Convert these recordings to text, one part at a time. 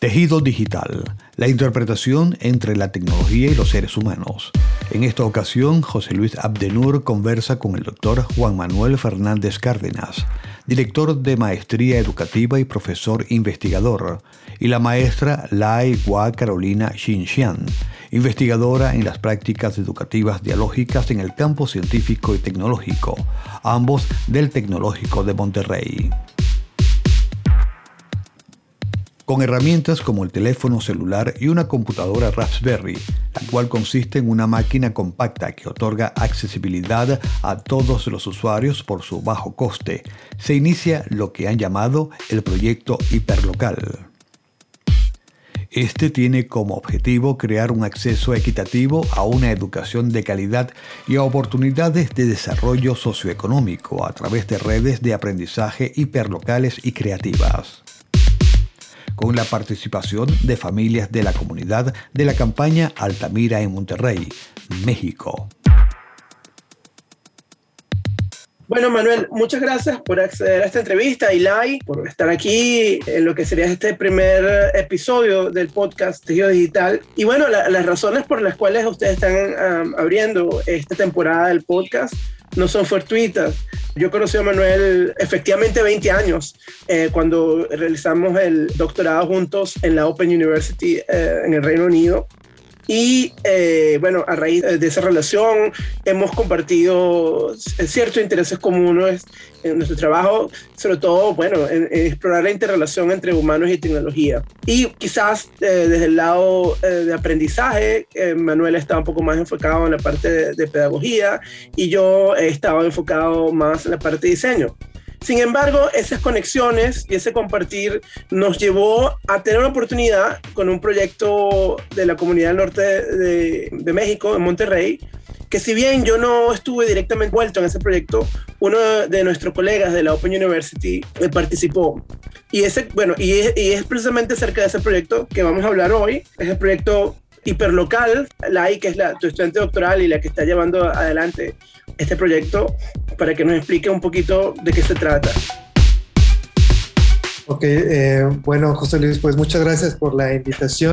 Tejido digital, la interpretación entre la tecnología y los seres humanos. En esta ocasión, José Luis Abdenur conversa con el doctor Juan Manuel Fernández Cárdenas, director de Maestría Educativa y profesor investigador, y la maestra Lai Hua Carolina Xinxian, investigadora en las prácticas educativas dialógicas en el campo científico y tecnológico, ambos del Tecnológico de Monterrey. Con herramientas como el teléfono celular y una computadora Raspberry, la cual consiste en una máquina compacta que otorga accesibilidad a todos los usuarios por su bajo coste. Se inicia lo que han llamado el proyecto hiperlocal. Este tiene como objetivo crear un acceso equitativo a una educación de calidad y a oportunidades de desarrollo socioeconómico a través de redes de aprendizaje hiperlocales y creativas con la participación de familias de la comunidad de la campaña Altamira en Monterrey, México. Bueno, Manuel, muchas gracias por acceder a esta entrevista y Lai por estar aquí en lo que sería este primer episodio del podcast Tejido Digital. Y bueno, las razones por las cuales ustedes están abriendo esta temporada del podcast no son fortuitas. Yo conocí a Manuel efectivamente 20 años eh, cuando realizamos el doctorado juntos en la Open University eh, en el Reino Unido. Y eh, bueno, a raíz de esa relación hemos compartido ciertos intereses comunes en nuestro trabajo, sobre todo, bueno, en, explorar la interrelación entre humanos y tecnología. Y quizás eh, desde el lado eh, de aprendizaje, Manuel estaba un poco más enfocado en la parte de, de pedagogía y yo estaba enfocado más en la parte de diseño. Sin embargo, esas conexiones y ese compartir nos llevó a tener una oportunidad con un proyecto de la comunidad norte de, México, en Monterrey, que si bien yo no estuve directamente envuelto en ese proyecto, uno de nuestros colegas de la Open University eh, participó. Y, ese, bueno, y es, precisamente acerca de ese proyecto que vamos a hablar hoy. Es el proyecto hiperlocal, la I, que es la, tu estudiante doctoral y la que está llevando adelante este proyecto, para que nos explique un poquito de qué se trata. Ok, eh, bueno, José Luis, pues muchas gracias por la invitación.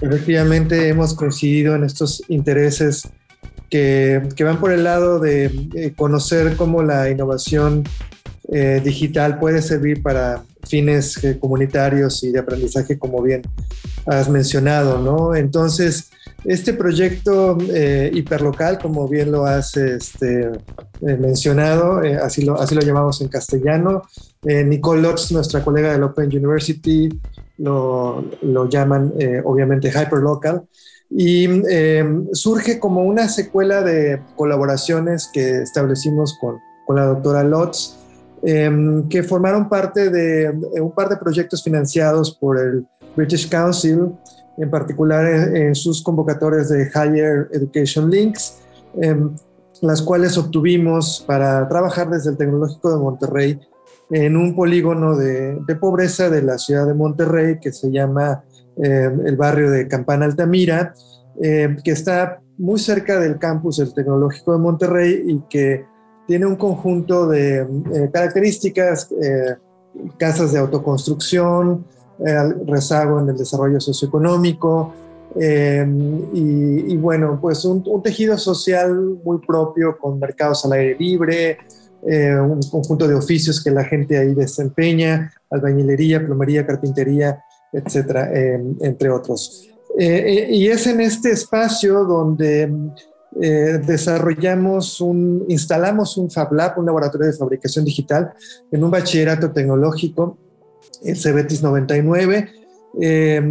Efectivamente, hemos coincidido en estos intereses que, que van por el lado de conocer cómo la innovación eh, digital puede servir para fines eh, comunitarios y de aprendizaje, como bien has mencionado, ¿no? Entonces, este proyecto eh, hiperlocal, como bien lo has este, mencionado, así, lo, así lo llamamos en castellano, Nicole Lotz, nuestra colega del Open University, lo, lo llaman obviamente hyperlocal, y surge como una secuela de colaboraciones que establecimos con, con la doctora Lotz, Em, que formaron parte de un par de proyectos financiados por el British Council, en particular en, sus convocatorias de Higher Education Links, em, las cuales obtuvimos para trabajar desde el Tecnológico de Monterrey en un polígono de, pobreza de la ciudad de Monterrey que se llama em, el barrio de Campana Altamira, que está muy cerca del campus del Tecnológico de Monterrey y que tiene un conjunto de eh, características, eh, casas de autoconstrucción, eh, rezago en el desarrollo socioeconómico y, bueno, pues un, tejido social muy propio con mercados al aire libre, un conjunto de oficios que la gente ahí desempeña, albañilería, plomería, carpintería, etcétera, entre otros. y es en este espacio donde eh, desarrollamos un, instalamos un Fab Lab, un laboratorio de fabricación digital, en un bachillerato tecnológico, el CBETIS 99, eh,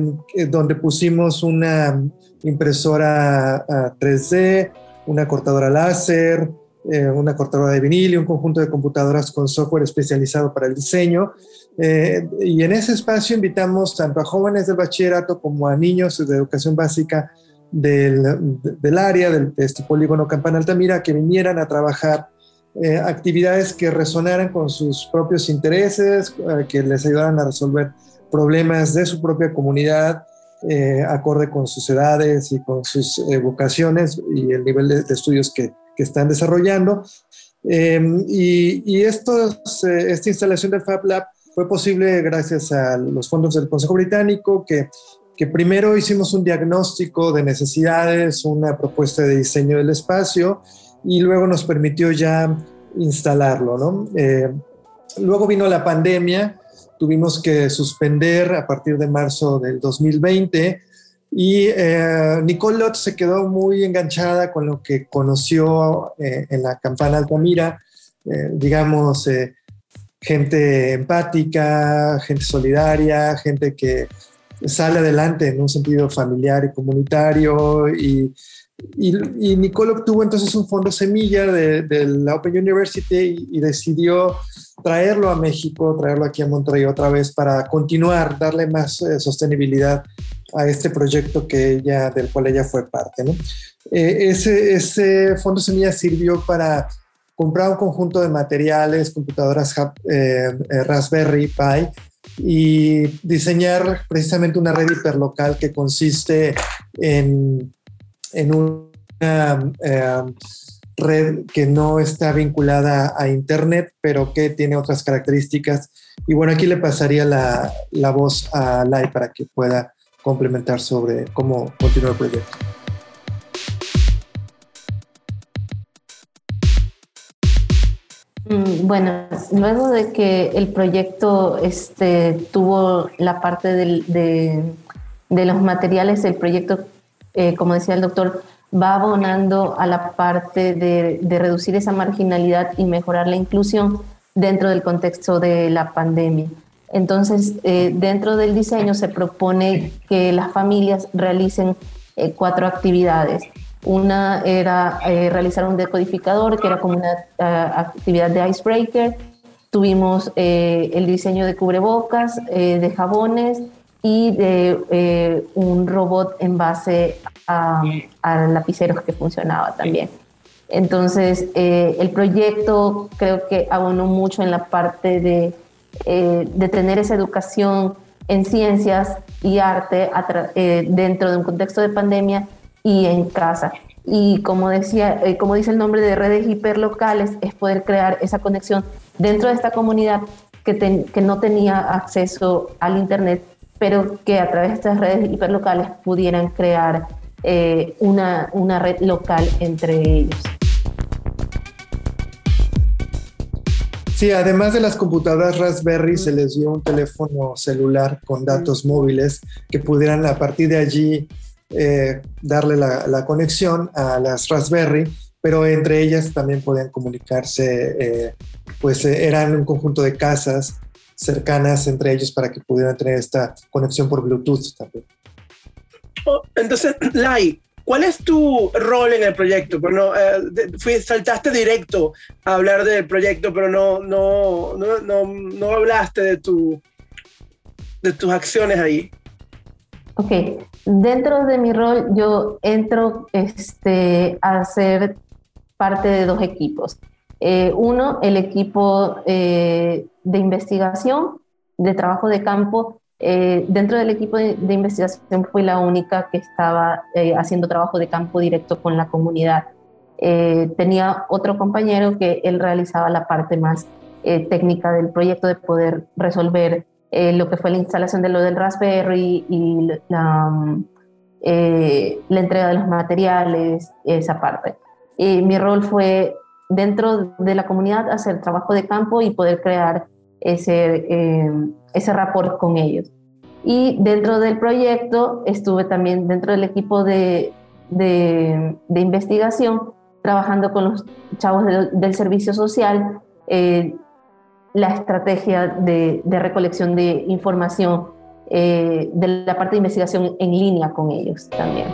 donde pusimos una impresora 3D, una cortadora láser, eh, una cortadora de vinil y un conjunto de computadoras con software especializado para el diseño. y en ese espacio invitamos tanto a jóvenes del bachillerato como a niños de educación básica del, del área, de este polígono Campana Altamira, que vinieran a trabajar eh, actividades que resonaran con sus propios intereses, eh, que les ayudaran a resolver problemas de su propia comunidad, eh, acorde con sus edades y con sus vocaciones y el nivel de, estudios que, que, están desarrollando. y, y estos, esta instalación del Fab Lab fue posible gracias a los fondos del Consejo Británico que, que primero hicimos un diagnóstico de necesidades, una propuesta de diseño del espacio y luego nos permitió ya instalarlo. ¿no? Eh, luego vino la pandemia, tuvimos que suspender a partir de marzo del 2020 y eh, Nicole Lott se quedó muy enganchada con lo que conoció eh, en la campana Altamira, eh, digamos, gente empática, gente solidaria, gente que sale adelante en un sentido familiar y comunitario y y, Nicole obtuvo entonces un fondo semilla de, la Open University y, decidió traerlo a México, traerlo aquí a Monterrey otra vez para continuar, darle más eh, sostenibilidad a este proyecto que ella, del cual ella fue parte. Eh, ese, ese fondo semilla sirvió para comprar un conjunto de materiales, computadoras eh, Raspberry Pi y diseñar precisamente una red hiperlocal que consiste en en una eh, red que no está vinculada a Internet, pero que tiene otras características. Y bueno, aquí le pasaría la, la voz a Lai para que pueda complementar sobre cómo continúa el proyecto. Mm, bueno, luego de que el proyecto este, tuvo la parte de, de, los materiales, el proyecto eh, como decía el doctor, va abonando a la parte de, reducir esa marginalidad y mejorar la inclusión dentro del contexto de la pandemia. Entonces, eh, dentro del diseño se propone que las familias realicen eh, cuatro actividades. Una era realizar un decodificador, que era como una actividad de icebreaker. Tuvimos el diseño de cubrebocas, de jabones, y de eh, un robot en base a, lapiceros que funcionaba también. Entonces, eh, el proyecto creo que abonó mucho en la parte de, eh, de tener esa educación en ciencias y arte dentro de un contexto de pandemia y en casa. Y como, decía, como dice el nombre de redes hiperlocales, es poder crear esa conexión dentro de esta comunidad que, que no tenía acceso al Internet pero que a través de estas redes hiperlocales pudieran crear eh, una, una red local entre ellos. Sí, además de las computadoras Raspberry, se les dio un teléfono celular con datos móviles que pudieran a partir de allí eh, darle la, la, conexión a las Raspberry, pero entre ellas también podían comunicarse, eh, pues eran un conjunto de casas cercanas entre ellos para que pudieran tener esta conexión por Bluetooth también. Oh, entonces, Lai, ¿cuál es tu rol en el proyecto? Bueno, eh, saltaste directo a hablar del proyecto, pero no, no, no, no, no hablaste de, tu, de tus acciones ahí. Ok, dentro de mi rol yo entro este, a ser parte de dos equipos. Eh, uno, el equipo eh, de investigación, de trabajo de campo. Eh, dentro del equipo de, investigación fui la única que estaba haciendo trabajo de campo directo con la comunidad. tenía otro compañero que él realizaba la parte más técnica del proyecto de poder resolver lo que fue la instalación de lo del Raspberry y la, la entrega de los materiales, esa parte. mi rol fue dentro de la comunidad hacer trabajo de campo y poder crear ese, eh, ese rapport con ellos. Y dentro del proyecto estuve también dentro del equipo de, de, investigación trabajando con los chavos del servicio social, eh, la estrategia de, de, recolección de información eh, de la parte de investigación en línea con ellos también.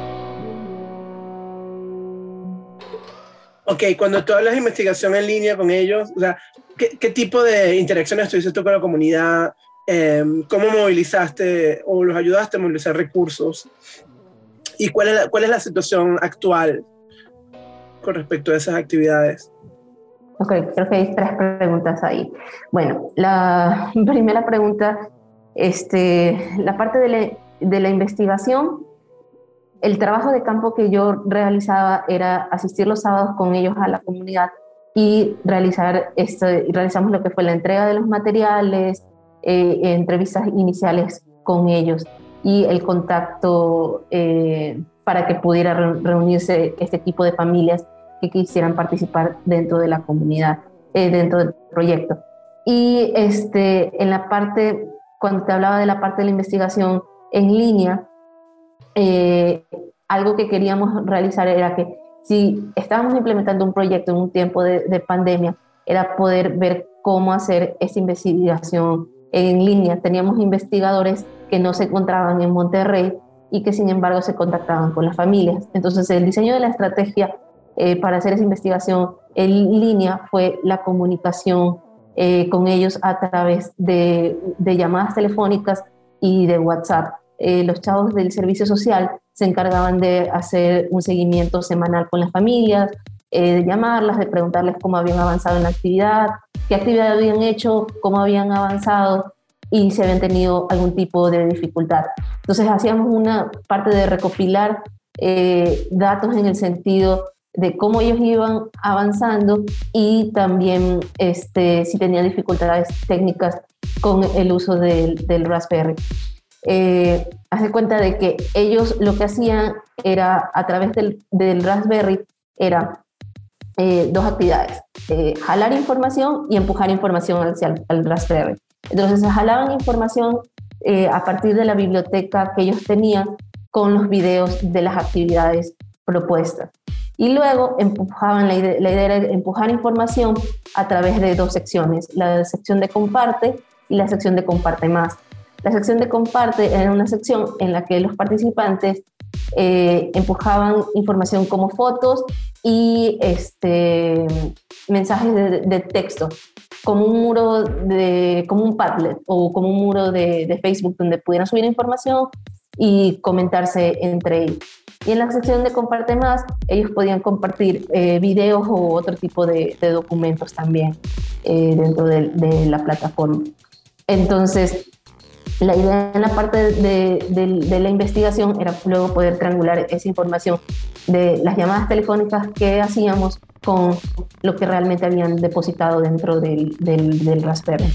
Ok, cuando tú hablas de investigación en línea con ellos, o sea, ¿qué, tipo de interacciones tuviste tú con la comunidad? Em, ¿Cómo movilizaste o los ayudaste a movilizar recursos? ¿Y cuál es la, cuál es la situación actual con respecto a esas actividades? Ok, creo que hay tres preguntas ahí. Bueno, la primera pregunta, este, la parte de la, de la investigación el trabajo de campo que yo realizaba era asistir los sábados con ellos a la comunidad y realizar esto, realizamos lo que fue la entrega de los materiales, eh, entrevistas iniciales con ellos y el contacto eh, para que pudiera reunirse este tipo de familias que quisieran participar dentro de la comunidad, eh, dentro del proyecto. Y este, en la parte, cuando te hablaba de la parte de la investigación en línea, algo que queríamos realizar era que si estábamos implementando un proyecto en un tiempo de, de pandemia, era poder ver cómo hacer esa investigación en línea. Teníamos investigadores que no se encontraban en Monterrey y que sin embargo se contactaban con las familias. Entonces el diseño de la estrategia eh, para hacer esa investigación en línea fue la comunicación eh, con ellos a través de, llamadas telefónicas y de WhatsApp. Eh, los chavos del servicio social se encargaban de hacer un seguimiento semanal con las familias, de llamarlas, de preguntarles cómo habían avanzado en la actividad, qué actividad habían hecho, cómo habían avanzado y si habían tenido algún tipo de dificultad. Entonces hacíamos una parte de recopilar eh, datos en el sentido de cómo ellos iban avanzando y también este, si tenían dificultades técnicas con el uso del, del Raspberry. Eh, haz de cuenta de que ellos lo que hacían era a través del, del Raspberry era eh, dos actividades, eh, jalar información y empujar información hacia el, Raspberry. Entonces jalaban información eh, a partir de la biblioteca que ellos tenían con los videos de las actividades propuestas. Y luego empujaban, la idea, la idea era empujar información a través de dos secciones, la sección de comparte y la sección de comparte más. La sección de comparte era una sección en la que los participantes eh, empujaban información como fotos y este, mensajes de, texto, como un muro, de, como un Padlet o como un muro de, Facebook donde pudieran subir información y comentarse entre ellos. Y en la sección de comparte más, ellos podían compartir eh, videos o otro tipo de, documentos también eh, dentro de, de, la plataforma. Entonces, la idea en la parte de, la investigación era luego poder triangular esa información de las llamadas telefónicas que hacíamos con lo que realmente habían depositado dentro del, del, Raspberry.